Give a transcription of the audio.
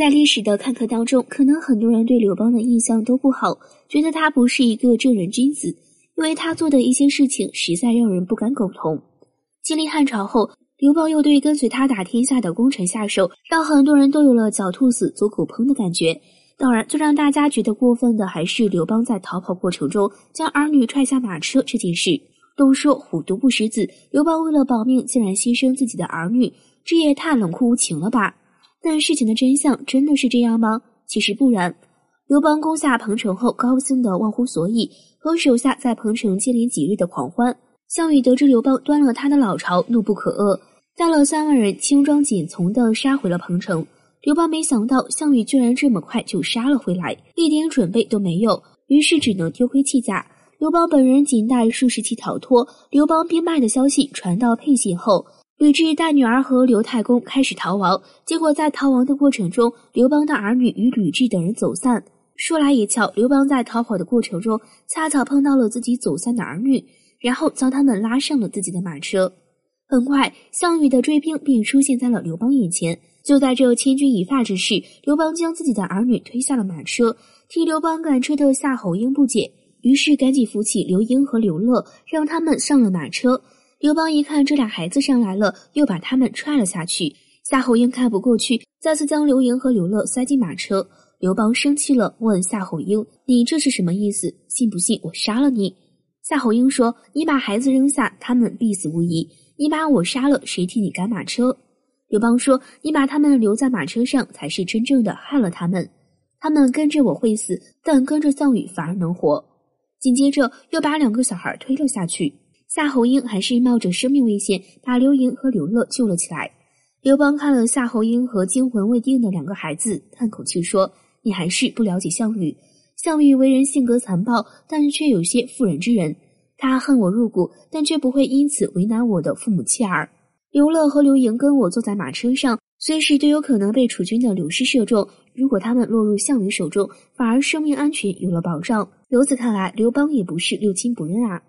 在历史的看客当中，可能很多人对刘邦的印象都不好，觉得他不是一个正人君子，因为他做的一些事情实在让人不敢苟同。经历汉朝后，刘邦又对跟随他打天下的功臣下手，让很多人都有了狡兔死，走狗烹的感觉。当然，最让大家觉得过分的还是刘邦在逃跑过程中将儿女踹下马车这件事。都说虎毒不食子，刘邦为了保命，竟然牺牲自己的儿女，这也太冷酷无情了吧！但事情的真相真的是这样吗？其实不然。刘邦攻下彭城后，高兴得忘乎所以，和手下在彭城接连几日的狂欢。项羽得知刘邦端了他的老巢，怒不可遏，带了三万人轻装简从的杀回了彭城。刘邦没想到项羽居然这么快就杀了回来，一点准备都没有，于是只能丢盔弃甲。刘邦本人仅带数十骑逃脱。刘邦兵败的消息传到沛县后。吕雉带女儿和刘太公开始逃亡，结果在逃亡的过程中，刘邦的儿女与吕雉等人走散。说来也巧，刘邦在逃跑的过程中，恰巧碰到了自己走散的儿女，然后将他们拉上了自己的马车。很快，项羽的追兵便出现在了刘邦眼前。就在这千钧一发之时，刘邦将自己的儿女推下了马车。替刘邦赶车的夏侯婴不解，于是赶紧扶起刘英和刘乐，让他们上了马车。刘邦一看这俩孩子上来了，又把他们踹了下去。夏侯婴看不过去，再次将刘盈和刘乐塞进马车。刘邦生气了，问夏侯婴：“你这是什么意思？信不信我杀了你？”夏侯婴说：“你把孩子扔下，他们必死无疑；你把我杀了，谁替你赶马车？”刘邦说：“你把他们留在马车上，才是真正的害了他们。他们跟着我会死，但跟着项羽反而能活。”紧接着又把两个小孩推了下去。夏侯婴还是冒着生命危险把刘盈和刘乐救了起来。刘邦看了夏侯婴和惊魂未定的两个孩子，叹口气说：“你还是不了解项羽。项羽为人性格残暴，但却有些妇人之仁。他恨我入骨，但却不会因此为难我的父母妻儿。刘乐和刘盈跟我坐在马车上，随时都有可能被楚军的刘师射中。如果他们落入项羽手中，反而生命安全有了保障。由此看来，刘邦也不是六亲不认啊。”